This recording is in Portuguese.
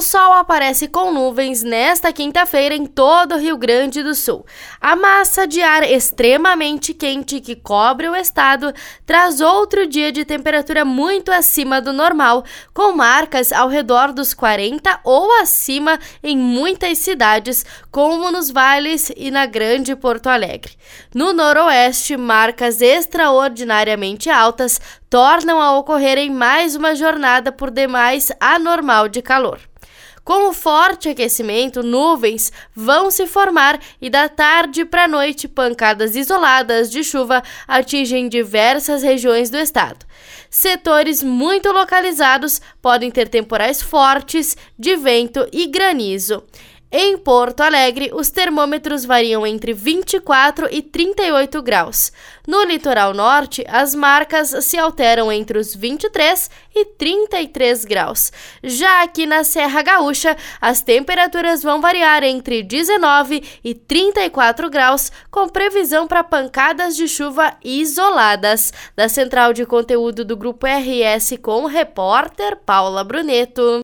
O sol aparece com nuvens nesta quinta-feira em todo o Rio Grande do Sul. A massa de ar extremamente quente que cobre o estado traz outro dia de temperatura muito acima do normal, com marcas ao redor dos 40 ou acima em muitas cidades, como nos vales e na Grande Porto Alegre. No noroeste, marcas extraordinariamente altas tornam a ocorrer em mais uma jornada por demais anormal de calor. Com o forte aquecimento, nuvens vão se formar e da tarde para noite, pancadas isoladas de chuva atingem diversas regiões do estado. Setores muito localizados podem ter temporais fortes de vento e granizo. Em Porto Alegre, os termômetros variam entre 24 e 38 graus. No litoral norte, as marcas se alteram entre os 23 e 33 graus. Já aqui na Serra Gaúcha, as temperaturas vão variar entre 19 e 34 graus, com previsão para pancadas de chuva isoladas. Da central de conteúdo do Grupo RS com o repórter Paula Bruneto.